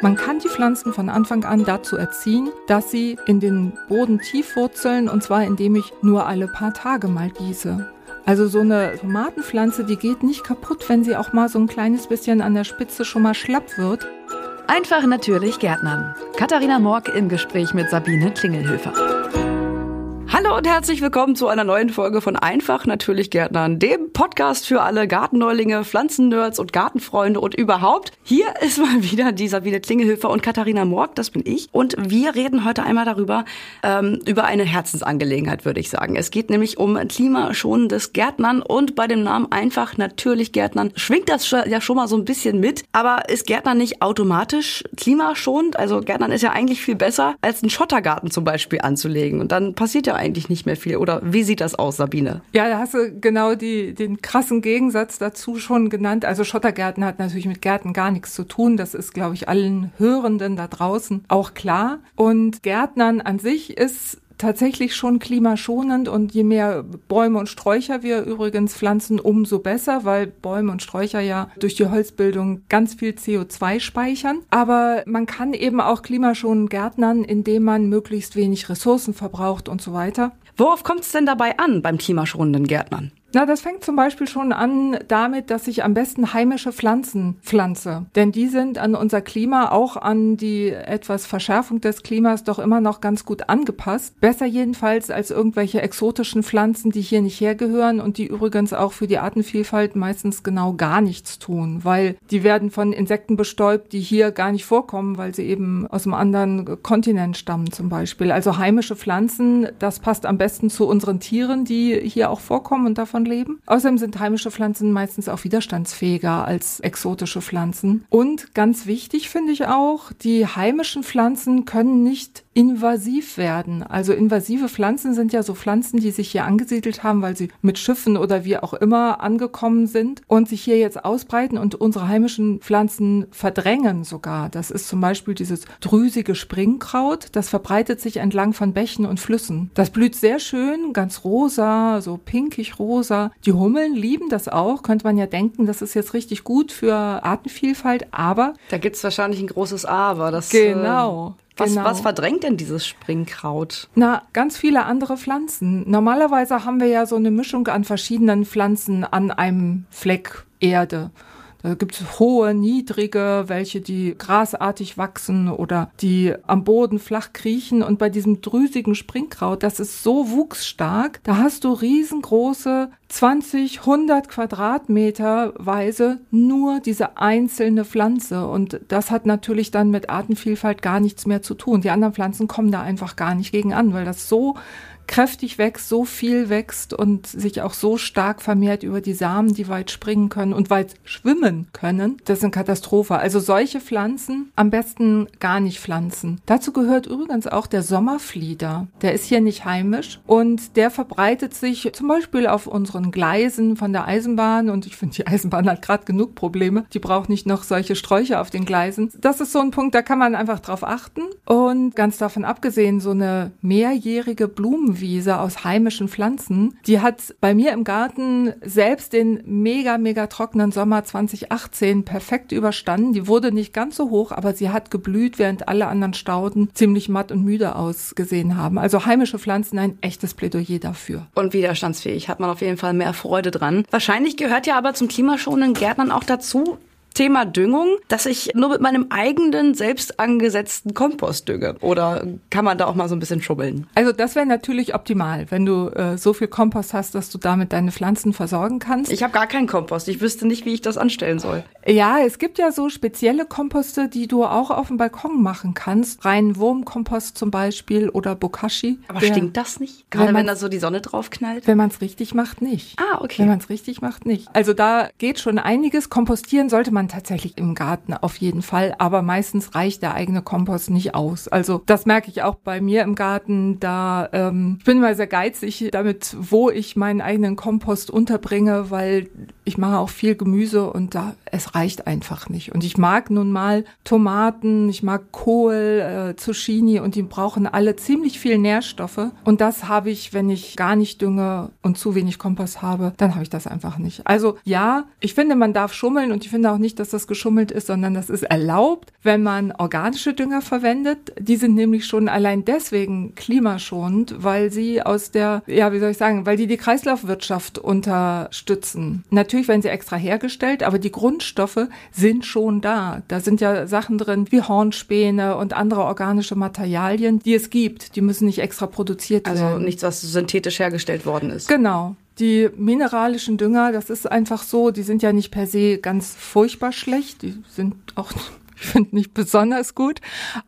Man kann die Pflanzen von Anfang an dazu erziehen, dass sie in den Boden tief wurzeln und zwar indem ich nur alle paar Tage mal gieße. Also so eine Tomatenpflanze, die geht nicht kaputt, wenn sie auch mal so ein kleines bisschen an der Spitze schon mal schlapp wird. Einfach natürlich Gärtnern. Katharina Morg im Gespräch mit Sabine Klingelhöfer. Hallo und herzlich willkommen zu einer neuen Folge von Einfach natürlich Gärtnern, dem Podcast für alle Gartenneulinge, Pflanzennerds und Gartenfreunde und überhaupt. Hier ist mal wieder die Sabine Klingelhöfer und Katharina Morg, das bin ich. Und wir reden heute einmal darüber, ähm, über eine Herzensangelegenheit, würde ich sagen. Es geht nämlich um klimaschonendes Gärtnern und bei dem Namen Einfach natürlich Gärtnern schwingt das ja schon mal so ein bisschen mit. Aber ist Gärtnern nicht automatisch klimaschonend? Also Gärtnern ist ja eigentlich viel besser, als einen Schottergarten zum Beispiel anzulegen. Und dann passiert ja eigentlich nicht mehr viel. Oder wie sieht das aus, Sabine? Ja, da hast du genau die, den krassen Gegensatz dazu schon genannt. Also Schottergärten hat natürlich mit Gärten gar nichts zu tun. Das ist, glaube ich, allen Hörenden da draußen auch klar. Und Gärtnern an sich ist tatsächlich schon klimaschonend und je mehr Bäume und Sträucher wir übrigens pflanzen, umso besser, weil Bäume und Sträucher ja durch die Holzbildung ganz viel CO2 speichern. Aber man kann eben auch klimaschonend gärtnern, indem man möglichst wenig Ressourcen verbraucht und so weiter. Worauf kommt es denn dabei an beim klimaschonenden Gärtnern? Na, das fängt zum Beispiel schon an damit, dass ich am besten heimische Pflanzen pflanze. Denn die sind an unser Klima, auch an die etwas Verschärfung des Klimas doch immer noch ganz gut angepasst. Besser jedenfalls als irgendwelche exotischen Pflanzen, die hier nicht hergehören und die übrigens auch für die Artenvielfalt meistens genau gar nichts tun, weil die werden von Insekten bestäubt, die hier gar nicht vorkommen, weil sie eben aus einem anderen Kontinent stammen zum Beispiel. Also heimische Pflanzen, das passt am besten zu unseren Tieren, die hier auch vorkommen und davon davon leben. Außerdem sind heimische Pflanzen meistens auch widerstandsfähiger als exotische Pflanzen. Und ganz wichtig finde ich auch, die heimischen Pflanzen können nicht invasiv werden. Also invasive Pflanzen sind ja so Pflanzen, die sich hier angesiedelt haben, weil sie mit Schiffen oder wie auch immer angekommen sind und sich hier jetzt ausbreiten und unsere heimischen Pflanzen verdrängen sogar. Das ist zum Beispiel dieses drüsige Springkraut. Das verbreitet sich entlang von Bächen und Flüssen. Das blüht sehr schön, ganz rosa, so pinkig rosa. Die Hummeln lieben das auch. Könnte man ja denken, das ist jetzt richtig gut für Artenvielfalt, aber. Da gibt's wahrscheinlich ein großes Aber. Das, genau. Äh was, genau. was verdrängt denn dieses Springkraut? Na, ganz viele andere Pflanzen. Normalerweise haben wir ja so eine Mischung an verschiedenen Pflanzen an einem Fleck Erde. Da gibt es hohe, niedrige, welche die grasartig wachsen oder die am Boden flach kriechen. Und bei diesem drüsigen Springkraut, das ist so wuchsstark, da hast du riesengroße 20, 100 Quadratmeter weise nur diese einzelne Pflanze. Und das hat natürlich dann mit Artenvielfalt gar nichts mehr zu tun. Die anderen Pflanzen kommen da einfach gar nicht gegen an, weil das so kräftig wächst, so viel wächst und sich auch so stark vermehrt über die Samen, die weit springen können und weit schwimmen können. Das ist eine Katastrophe. Also solche Pflanzen am besten gar nicht pflanzen. Dazu gehört übrigens auch der Sommerflieder. Der ist hier nicht heimisch und der verbreitet sich zum Beispiel auf unseren Gleisen von der Eisenbahn und ich finde, die Eisenbahn hat gerade genug Probleme. Die braucht nicht noch solche Sträucher auf den Gleisen. Das ist so ein Punkt, da kann man einfach drauf achten und ganz davon abgesehen, so eine mehrjährige Blumen Blumenwiese aus heimischen Pflanzen. Die hat bei mir im Garten selbst den mega, mega trockenen Sommer 2018 perfekt überstanden. Die wurde nicht ganz so hoch, aber sie hat geblüht, während alle anderen Stauden ziemlich matt und müde ausgesehen haben. Also heimische Pflanzen ein echtes Plädoyer dafür. Und widerstandsfähig hat man auf jeden Fall mehr Freude dran. Wahrscheinlich gehört ja aber zum klimaschonenden Gärtnern auch dazu, Thema Düngung, dass ich nur mit meinem eigenen selbst angesetzten Kompost dünge? Oder kann man da auch mal so ein bisschen schubbeln? Also das wäre natürlich optimal, wenn du äh, so viel Kompost hast, dass du damit deine Pflanzen versorgen kannst. Ich habe gar keinen Kompost. Ich wüsste nicht, wie ich das anstellen soll. Ja, es gibt ja so spezielle Komposte, die du auch auf dem Balkon machen kannst. Rein Wurmkompost zum Beispiel oder Bokashi. Aber der, stinkt das nicht? Gerade wenn, wenn da so die Sonne drauf knallt? Wenn man es richtig macht, nicht. Ah, okay. Wenn man es richtig macht, nicht. Also da geht schon einiges. Kompostieren sollte man tatsächlich im Garten auf jeden Fall, aber meistens reicht der eigene Kompost nicht aus. Also das merke ich auch bei mir im Garten. Da ähm, ich bin immer sehr geizig damit, wo ich meinen eigenen Kompost unterbringe, weil ich mache auch viel Gemüse und da es reicht einfach nicht. Und ich mag nun mal Tomaten, ich mag Kohl, äh, Zucchini und die brauchen alle ziemlich viel Nährstoffe. Und das habe ich, wenn ich gar nicht dünge und zu wenig Kompost habe, dann habe ich das einfach nicht. Also ja, ich finde, man darf schummeln und ich finde auch nicht, dass das geschummelt ist, sondern das ist erlaubt, wenn man organische Dünger verwendet. Die sind nämlich schon allein deswegen klimaschonend, weil sie aus der, ja, wie soll ich sagen, weil die die Kreislaufwirtschaft unterstützen. Natürlich werden sie extra hergestellt, aber die Grundstoffe sind schon da. Da sind ja Sachen drin wie Hornspäne und andere organische Materialien, die es gibt. Die müssen nicht extra produziert also werden. Also nichts, was synthetisch hergestellt worden ist. Genau. Die mineralischen Dünger, das ist einfach so, die sind ja nicht per se ganz furchtbar schlecht. Die sind auch ich finde nicht besonders gut,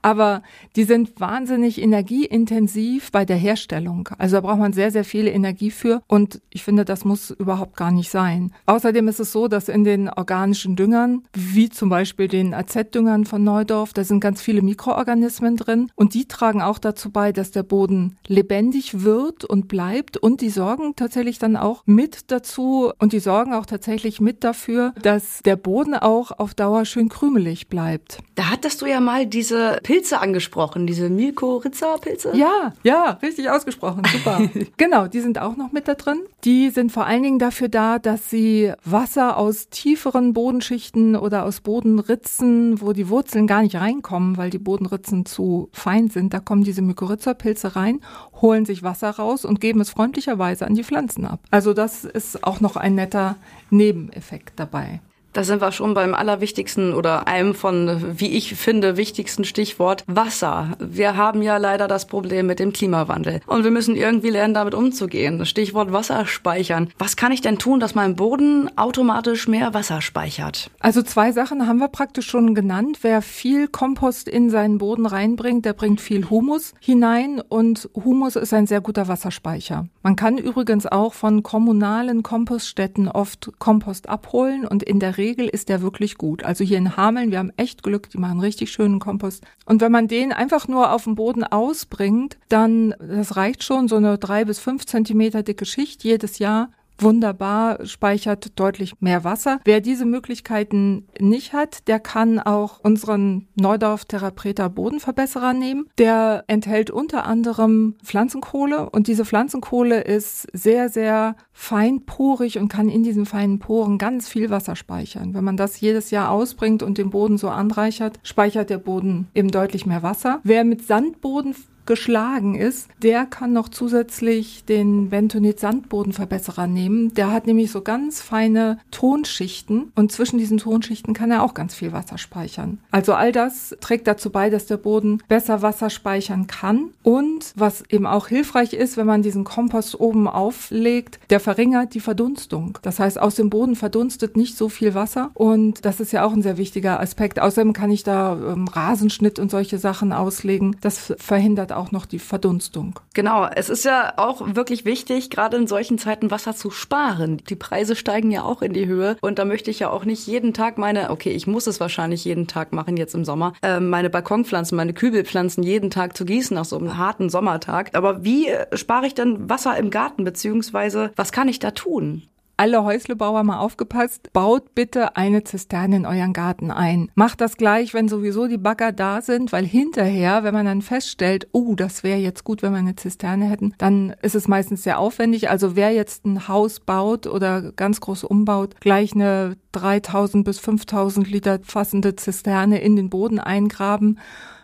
aber die sind wahnsinnig energieintensiv bei der Herstellung. Also da braucht man sehr, sehr viel Energie für. Und ich finde, das muss überhaupt gar nicht sein. Außerdem ist es so, dass in den organischen Düngern, wie zum Beispiel den AZ-Düngern von Neudorf, da sind ganz viele Mikroorganismen drin. Und die tragen auch dazu bei, dass der Boden lebendig wird und bleibt. Und die sorgen tatsächlich dann auch mit dazu. Und die sorgen auch tatsächlich mit dafür, dass der Boden auch auf Dauer schön krümelig bleibt gibt. Da hattest du ja mal diese Pilze angesprochen, diese Mykorrhiza-Pilze. Ja, ja, richtig ausgesprochen, super. genau, die sind auch noch mit da drin. Die sind vor allen Dingen dafür da, dass sie Wasser aus tieferen Bodenschichten oder aus Bodenritzen, wo die Wurzeln gar nicht reinkommen, weil die Bodenritzen zu fein sind, da kommen diese Mykorrhiza-Pilze rein, holen sich Wasser raus und geben es freundlicherweise an die Pflanzen ab. Also das ist auch noch ein netter Nebeneffekt dabei. Da sind wir schon beim allerwichtigsten oder einem von, wie ich finde, wichtigsten Stichwort Wasser. Wir haben ja leider das Problem mit dem Klimawandel. Und wir müssen irgendwie lernen, damit umzugehen. Stichwort Wasser speichern. Was kann ich denn tun, dass mein Boden automatisch mehr Wasser speichert? Also zwei Sachen haben wir praktisch schon genannt. Wer viel Kompost in seinen Boden reinbringt, der bringt viel Humus hinein. Und Humus ist ein sehr guter Wasserspeicher. Man kann übrigens auch von kommunalen Kompoststätten oft Kompost abholen und in der Regel ist der wirklich gut. Also hier in Hameln, wir haben echt Glück, die machen richtig schönen Kompost. Und wenn man den einfach nur auf dem Boden ausbringt, dann, das reicht schon, so eine drei bis fünf Zentimeter dicke Schicht jedes Jahr, wunderbar, speichert deutlich mehr Wasser. Wer diese Möglichkeiten nicht hat, der kann auch unseren Neudorf Therapreta Bodenverbesserer nehmen. Der enthält unter anderem Pflanzenkohle und diese Pflanzenkohle ist sehr, sehr feinporig und kann in diesen feinen Poren ganz viel Wasser speichern. Wenn man das jedes Jahr ausbringt und den Boden so anreichert, speichert der Boden eben deutlich mehr Wasser. Wer mit Sandboden geschlagen ist, der kann noch zusätzlich den Bentonit Sandbodenverbesserer nehmen. Der hat nämlich so ganz feine Tonschichten und zwischen diesen Tonschichten kann er auch ganz viel Wasser speichern. Also all das trägt dazu bei, dass der Boden besser Wasser speichern kann und was eben auch hilfreich ist, wenn man diesen Kompost oben auflegt, der verringert die Verdunstung. Das heißt, aus dem Boden verdunstet nicht so viel Wasser und das ist ja auch ein sehr wichtiger Aspekt. Außerdem kann ich da ähm, Rasenschnitt und solche Sachen auslegen. Das verhindert auch auch noch die Verdunstung. Genau, es ist ja auch wirklich wichtig, gerade in solchen Zeiten Wasser zu sparen. Die Preise steigen ja auch in die Höhe und da möchte ich ja auch nicht jeden Tag meine, okay, ich muss es wahrscheinlich jeden Tag machen jetzt im Sommer, äh, meine Balkonpflanzen, meine Kübelpflanzen jeden Tag zu gießen nach so einem harten Sommertag. Aber wie spare ich denn Wasser im Garten, beziehungsweise was kann ich da tun? Alle Häuslebauer mal aufgepasst, baut bitte eine Zisterne in euren Garten ein. Macht das gleich, wenn sowieso die Bagger da sind, weil hinterher, wenn man dann feststellt, oh, das wäre jetzt gut, wenn wir eine Zisterne hätten, dann ist es meistens sehr aufwendig. Also wer jetzt ein Haus baut oder ganz groß umbaut, gleich eine 3000 bis 5000 Liter fassende Zisterne in den Boden eingraben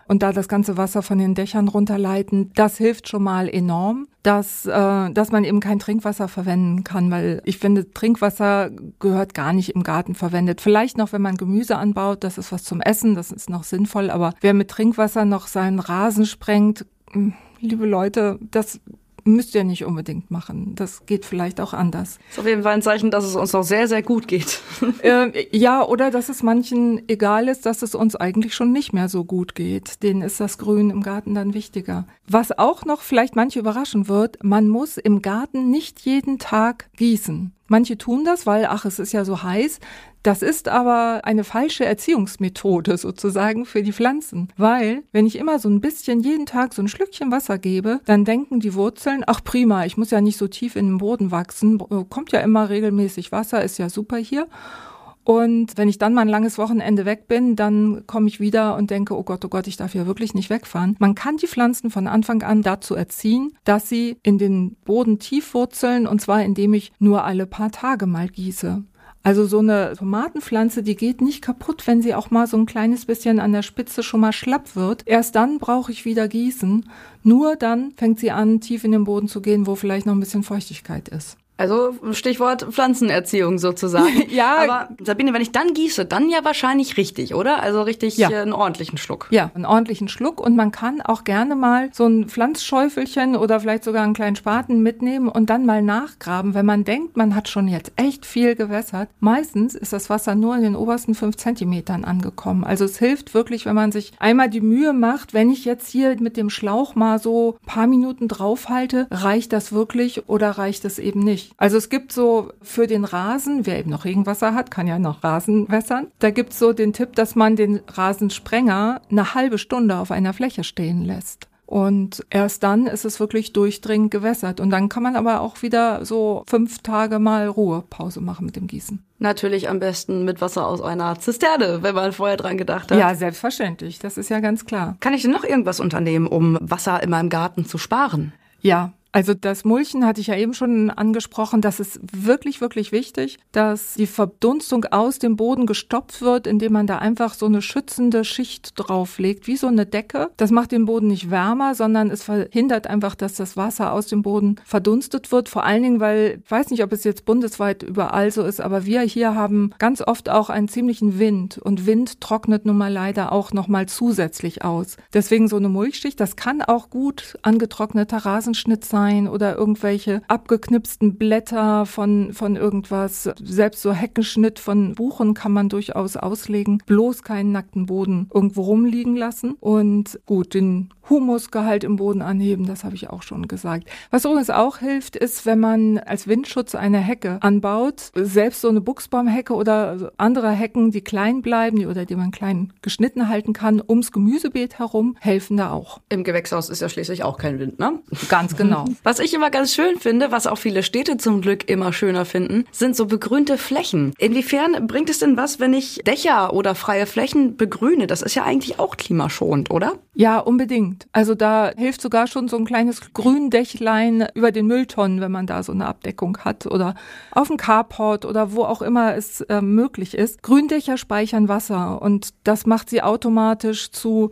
und da das ganze Wasser von den Dächern runterleiten. Das hilft schon mal enorm, dass, äh, dass man eben kein Trinkwasser verwenden kann, weil ich finde, Trinkwasser gehört gar nicht im Garten verwendet. Vielleicht noch, wenn man Gemüse anbaut, das ist was zum Essen, das ist noch sinnvoll, aber wer mit Trinkwasser noch seinen Rasen sprengt, hm, liebe Leute, das müsst ihr nicht unbedingt machen. Das geht vielleicht auch anders. Das ist auf jeden Fall ein Zeichen, dass es uns noch sehr, sehr gut geht. äh, ja, oder dass es manchen egal ist, dass es uns eigentlich schon nicht mehr so gut geht. Denen ist das Grün im Garten dann wichtiger. Was auch noch vielleicht manche überraschen wird, man muss im Garten nicht jeden Tag gießen. Manche tun das, weil, ach, es ist ja so heiß. Das ist aber eine falsche Erziehungsmethode sozusagen für die Pflanzen, weil wenn ich immer so ein bisschen jeden Tag so ein Schlückchen Wasser gebe, dann denken die Wurzeln, ach prima, ich muss ja nicht so tief in den Boden wachsen, kommt ja immer regelmäßig Wasser, ist ja super hier. Und wenn ich dann mal ein langes Wochenende weg bin, dann komme ich wieder und denke, oh Gott, oh Gott, ich darf hier wirklich nicht wegfahren. Man kann die Pflanzen von Anfang an dazu erziehen, dass sie in den Boden tief wurzeln und zwar indem ich nur alle paar Tage mal gieße. Also so eine Tomatenpflanze, die geht nicht kaputt, wenn sie auch mal so ein kleines bisschen an der Spitze schon mal schlapp wird. Erst dann brauche ich wieder gießen. Nur dann fängt sie an, tief in den Boden zu gehen, wo vielleicht noch ein bisschen Feuchtigkeit ist. Also Stichwort Pflanzenerziehung sozusagen. ja. Aber Sabine, wenn ich dann gieße, dann ja wahrscheinlich richtig, oder? Also richtig ja. äh, einen ordentlichen Schluck. Ja, einen ordentlichen Schluck. Und man kann auch gerne mal so ein Pflanzschäufelchen oder vielleicht sogar einen kleinen Spaten mitnehmen und dann mal nachgraben, wenn man denkt, man hat schon jetzt echt viel gewässert. Meistens ist das Wasser nur in den obersten fünf Zentimetern angekommen. Also es hilft wirklich, wenn man sich einmal die Mühe macht, wenn ich jetzt hier mit dem Schlauch mal so paar Minuten draufhalte, reicht das wirklich oder reicht es eben nicht? Also es gibt so für den Rasen, wer eben noch Regenwasser hat, kann ja noch Rasen wässern. Da gibt es so den Tipp, dass man den Rasensprenger eine halbe Stunde auf einer Fläche stehen lässt. Und erst dann ist es wirklich durchdringend gewässert. Und dann kann man aber auch wieder so fünf Tage mal Ruhepause machen mit dem Gießen. Natürlich am besten mit Wasser aus einer Zisterne, wenn man vorher dran gedacht hat. Ja, selbstverständlich. Das ist ja ganz klar. Kann ich denn noch irgendwas unternehmen, um Wasser in meinem Garten zu sparen? Ja, also das Mulchen hatte ich ja eben schon angesprochen. Das ist wirklich, wirklich wichtig, dass die Verdunstung aus dem Boden gestopft wird, indem man da einfach so eine schützende Schicht drauflegt, wie so eine Decke. Das macht den Boden nicht wärmer, sondern es verhindert einfach, dass das Wasser aus dem Boden verdunstet wird. Vor allen Dingen, weil ich weiß nicht, ob es jetzt bundesweit überall so ist, aber wir hier haben ganz oft auch einen ziemlichen Wind und Wind trocknet nun mal leider auch noch mal zusätzlich aus. Deswegen so eine Mulchschicht, das kann auch gut angetrockneter Rasenschnitt sein sein oder irgendwelche abgeknipsten Blätter von, von irgendwas. Selbst so Heckenschnitt von Buchen kann man durchaus auslegen. Bloß keinen nackten Boden irgendwo rumliegen lassen. Und gut, den Humusgehalt im Boden anheben, das habe ich auch schon gesagt. Was übrigens auch hilft, ist, wenn man als Windschutz eine Hecke anbaut, selbst so eine Buchsbaumhecke oder andere Hecken, die klein bleiben die, oder die man klein geschnitten halten kann, ums Gemüsebeet herum, helfen da auch. Im Gewächshaus ist ja schließlich auch kein Wind, ne? Ganz genau. Was ich immer ganz schön finde, was auch viele Städte zum Glück immer schöner finden, sind so begrünte Flächen. Inwiefern bringt es denn was, wenn ich Dächer oder freie Flächen begrüne? Das ist ja eigentlich auch klimaschonend, oder? Ja, unbedingt. Also da hilft sogar schon so ein kleines Gründächlein über den Mülltonnen, wenn man da so eine Abdeckung hat oder auf dem Carport oder wo auch immer es äh, möglich ist. Gründächer speichern Wasser und das macht sie automatisch zu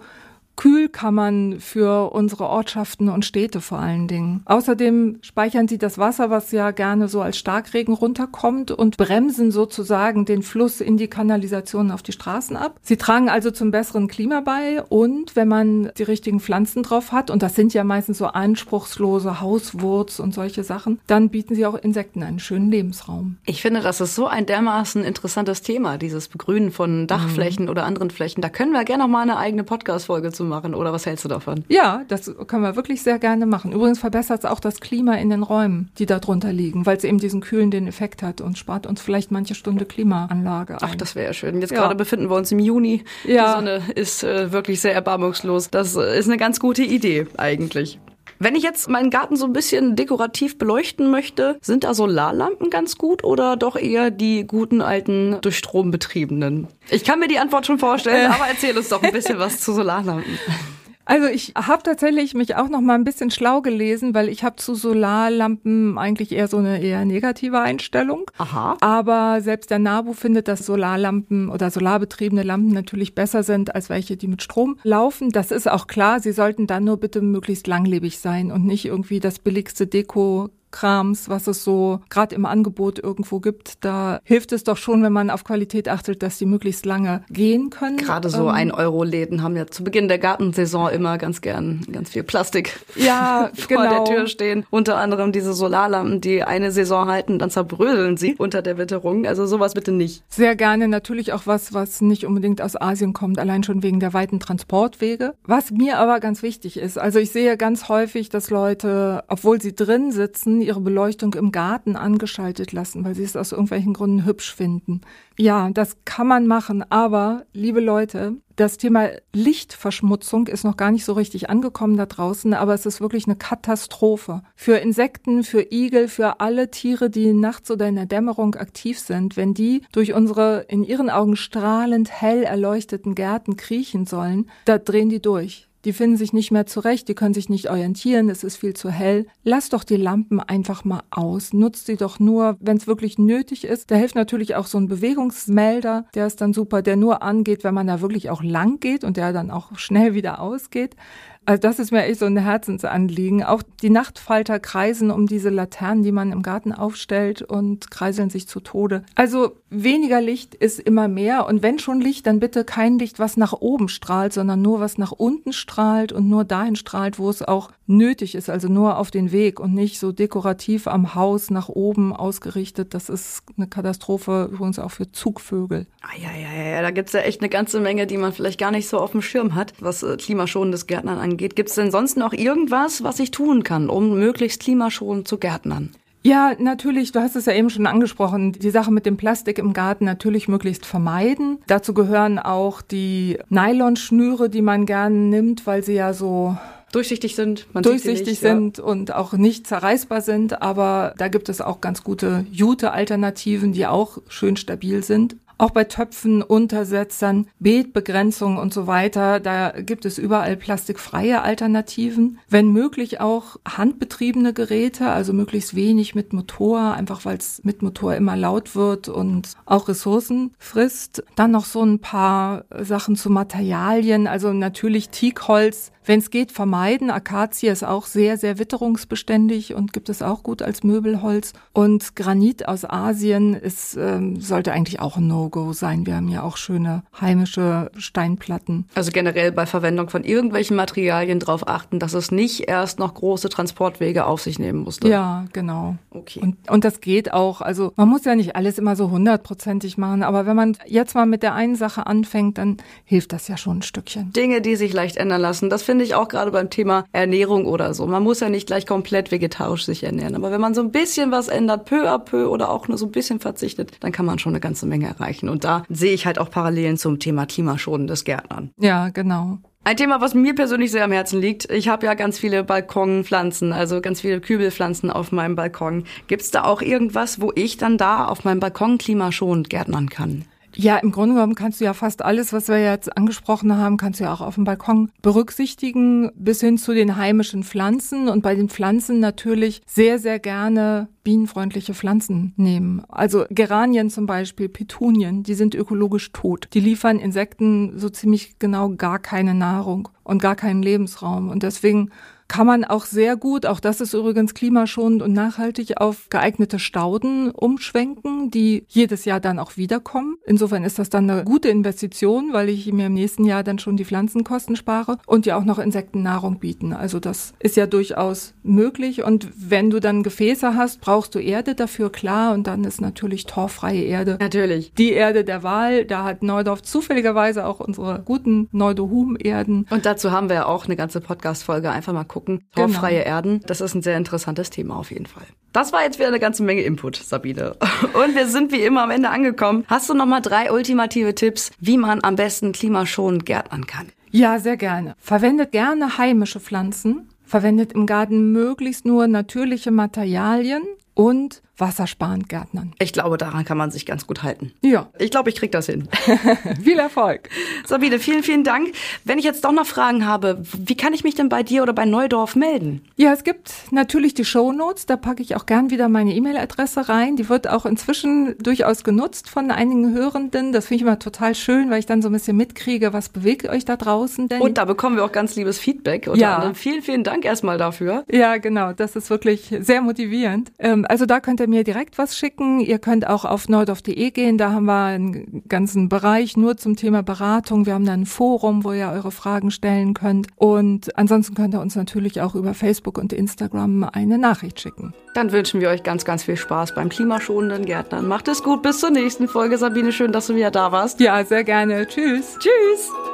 Kühlkammern für unsere Ortschaften und Städte vor allen Dingen. Außerdem speichern sie das Wasser, was ja gerne so als Starkregen runterkommt und bremsen sozusagen den Fluss in die Kanalisationen auf die Straßen ab. Sie tragen also zum besseren Klima bei und wenn man die richtigen Pflanzen drauf hat, und das sind ja meistens so anspruchslose Hauswurz und solche Sachen, dann bieten sie auch Insekten einen schönen Lebensraum. Ich finde, das ist so ein dermaßen interessantes Thema, dieses Begrünen von Dachflächen mhm. oder anderen Flächen. Da können wir gerne noch mal eine eigene Podcast-Folge zu machen oder was hältst du davon? Ja, das können wir wirklich sehr gerne machen. Übrigens verbessert es auch das Klima in den Räumen, die da drunter liegen, weil es eben diesen kühlenden Effekt hat und spart uns vielleicht manche Stunde Klimaanlage ein. Ach, das wäre ja schön. Jetzt ja. gerade befinden wir uns im Juni. Ja. Die Sonne ist äh, wirklich sehr erbarmungslos. Das äh, ist eine ganz gute Idee eigentlich. Wenn ich jetzt meinen Garten so ein bisschen dekorativ beleuchten möchte, sind da Solarlampen ganz gut oder doch eher die guten alten durch Strom betriebenen? Ich kann mir die Antwort schon vorstellen, äh. aber erzähl uns doch ein bisschen was zu Solarlampen. Also ich habe tatsächlich mich auch noch mal ein bisschen schlau gelesen, weil ich habe zu Solarlampen eigentlich eher so eine eher negative Einstellung. Aha. Aber selbst der NABU findet, dass Solarlampen oder solarbetriebene Lampen natürlich besser sind als welche, die mit Strom laufen. Das ist auch klar. Sie sollten dann nur bitte möglichst langlebig sein und nicht irgendwie das billigste Deko Krams, was es so gerade im Angebot irgendwo gibt, da hilft es doch schon, wenn man auf Qualität achtet, dass die möglichst lange gehen können. Gerade so ähm, ein Euro Läden haben ja zu Beginn der Gartensaison immer ganz gern ganz viel Plastik ja, vor genau. der Tür stehen. Unter anderem diese Solarlampen, die eine Saison halten, dann zerbröseln sie unter der Witterung. Also sowas bitte nicht. Sehr gerne natürlich auch was, was nicht unbedingt aus Asien kommt, allein schon wegen der weiten Transportwege. Was mir aber ganz wichtig ist, also ich sehe ganz häufig, dass Leute, obwohl sie drin sitzen, ihre Beleuchtung im Garten angeschaltet lassen, weil sie es aus irgendwelchen Gründen hübsch finden. Ja, das kann man machen, aber liebe Leute, das Thema Lichtverschmutzung ist noch gar nicht so richtig angekommen da draußen, aber es ist wirklich eine Katastrophe. Für Insekten, für Igel, für alle Tiere, die nachts oder in der Dämmerung aktiv sind, wenn die durch unsere in ihren Augen strahlend hell erleuchteten Gärten kriechen sollen, da drehen die durch. Die finden sich nicht mehr zurecht, die können sich nicht orientieren, es ist viel zu hell. Lass doch die Lampen einfach mal aus. Nutzt sie doch nur, wenn es wirklich nötig ist. Da hilft natürlich auch so ein Bewegungsmelder, der ist dann super, der nur angeht, wenn man da wirklich auch lang geht und der dann auch schnell wieder ausgeht. Also das ist mir echt so ein Herzensanliegen. Auch die Nachtfalter kreisen um diese Laternen, die man im Garten aufstellt und kreiseln sich zu Tode. Also weniger Licht ist immer mehr und wenn schon Licht, dann bitte kein Licht, was nach oben strahlt, sondern nur was nach unten strahlt und nur dahin strahlt, wo es auch nötig ist, also nur auf den Weg und nicht so dekorativ am Haus nach oben ausgerichtet. Das ist eine Katastrophe übrigens auch für Zugvögel. Ah, ja, ja, ja, da gibt's ja echt eine ganze Menge, die man vielleicht gar nicht so auf dem Schirm hat, was äh, klimaschonendes Gärtnern angeht angeht. Gibt es denn sonst noch irgendwas, was ich tun kann, um möglichst klimaschonend zu gärtnern? Ja, natürlich, du hast es ja eben schon angesprochen, die Sache mit dem Plastik im Garten natürlich möglichst vermeiden. Dazu gehören auch die Nylonschnüre, die man gerne nimmt, weil sie ja so durchsichtig sind, man durchsichtig nicht, sind ja. und auch nicht zerreißbar sind, aber da gibt es auch ganz gute Jute-Alternativen, die auch schön stabil sind. Auch bei Töpfen, Untersetzern, Beetbegrenzungen und so weiter, da gibt es überall plastikfreie Alternativen. Wenn möglich auch handbetriebene Geräte, also möglichst wenig mit Motor, einfach weil es mit Motor immer laut wird und auch Ressourcen frisst. Dann noch so ein paar Sachen zu Materialien, also natürlich Teakholz wenn es geht, vermeiden. Akazie ist auch sehr, sehr witterungsbeständig und gibt es auch gut als Möbelholz. Und Granit aus Asien ist, ähm, sollte eigentlich auch ein No-Go sein. Wir haben ja auch schöne heimische Steinplatten. Also generell bei Verwendung von irgendwelchen Materialien darauf achten, dass es nicht erst noch große Transportwege auf sich nehmen musste. Ja, genau. Okay. Und, und das geht auch. Also man muss ja nicht alles immer so hundertprozentig machen, aber wenn man jetzt mal mit der einen Sache anfängt, dann hilft das ja schon ein Stückchen. Dinge, die sich leicht ändern lassen. Das finde ich auch gerade beim Thema Ernährung oder so. Man muss ja nicht gleich komplett vegetarisch sich ernähren. Aber wenn man so ein bisschen was ändert, peu à peu oder auch nur so ein bisschen verzichtet, dann kann man schon eine ganze Menge erreichen. Und da sehe ich halt auch Parallelen zum Thema klimaschonendes Gärtnern. Ja, genau. Ein Thema, was mir persönlich sehr am Herzen liegt. Ich habe ja ganz viele Balkonpflanzen, also ganz viele Kübelpflanzen auf meinem Balkon. Gibt es da auch irgendwas, wo ich dann da auf meinem Balkon klimaschonend gärtnern kann? Ja, im Grunde genommen kannst du ja fast alles, was wir jetzt angesprochen haben, kannst du ja auch auf dem Balkon berücksichtigen, bis hin zu den heimischen Pflanzen und bei den Pflanzen natürlich sehr, sehr gerne bienenfreundliche Pflanzen nehmen. Also Geranien zum Beispiel, Petunien, die sind ökologisch tot. Die liefern Insekten so ziemlich genau gar keine Nahrung und gar keinen Lebensraum. Und deswegen kann man auch sehr gut, auch das ist übrigens klimaschonend und nachhaltig, auf geeignete Stauden umschwenken, die jedes Jahr dann auch wiederkommen. Insofern ist das dann eine gute Investition, weil ich mir im nächsten Jahr dann schon die Pflanzenkosten spare und ja auch noch Insektennahrung bieten. Also das ist ja durchaus möglich. Und wenn du dann Gefäße hast, brauchst du Erde dafür, klar. Und dann ist natürlich torfreie Erde. Natürlich. Die Erde der Wahl. Da hat Neudorf zufälligerweise auch unsere guten Neudohum-Erden. Und dazu haben wir ja auch eine ganze Podcast-Folge einfach mal gucken. Torfreie genau. Erden, das ist ein sehr interessantes Thema auf jeden Fall. Das war jetzt wieder eine ganze Menge Input, Sabine. Und wir sind wie immer am Ende angekommen. Hast du noch mal drei ultimative Tipps, wie man am besten klimaschonend gärtnern kann? Ja, sehr gerne. Verwendet gerne heimische Pflanzen. Verwendet im Garten möglichst nur natürliche Materialien und wassersparend Gärtnern. Ich glaube, daran kann man sich ganz gut halten. Ja. Ich glaube, ich krieg das hin. Viel Erfolg. Sabine, vielen, vielen Dank. Wenn ich jetzt doch noch Fragen habe, wie kann ich mich denn bei dir oder bei Neudorf melden? Ja, es gibt natürlich die Show Notes. Da packe ich auch gern wieder meine E-Mail-Adresse rein. Die wird auch inzwischen durchaus genutzt von einigen Hörenden. Das finde ich immer total schön, weil ich dann so ein bisschen mitkriege, was bewegt euch da draußen denn? Und da bekommen wir auch ganz liebes Feedback. Unter ja. anderem. Vielen, vielen Dank erstmal dafür. Ja, genau. Das ist wirklich sehr motivierend. Ähm, also da könnt ihr mir direkt was schicken. Ihr könnt auch auf neudorf.de gehen. Da haben wir einen ganzen Bereich nur zum Thema Beratung. Wir haben da ein Forum, wo ihr eure Fragen stellen könnt. Und ansonsten könnt ihr uns natürlich auch über Facebook und Instagram eine Nachricht schicken. Dann wünschen wir euch ganz, ganz viel Spaß beim klimaschonenden Gärtnern. Macht es gut. Bis zur nächsten Folge. Sabine, schön, dass du wieder da warst. Ja, sehr gerne. Tschüss. Tschüss.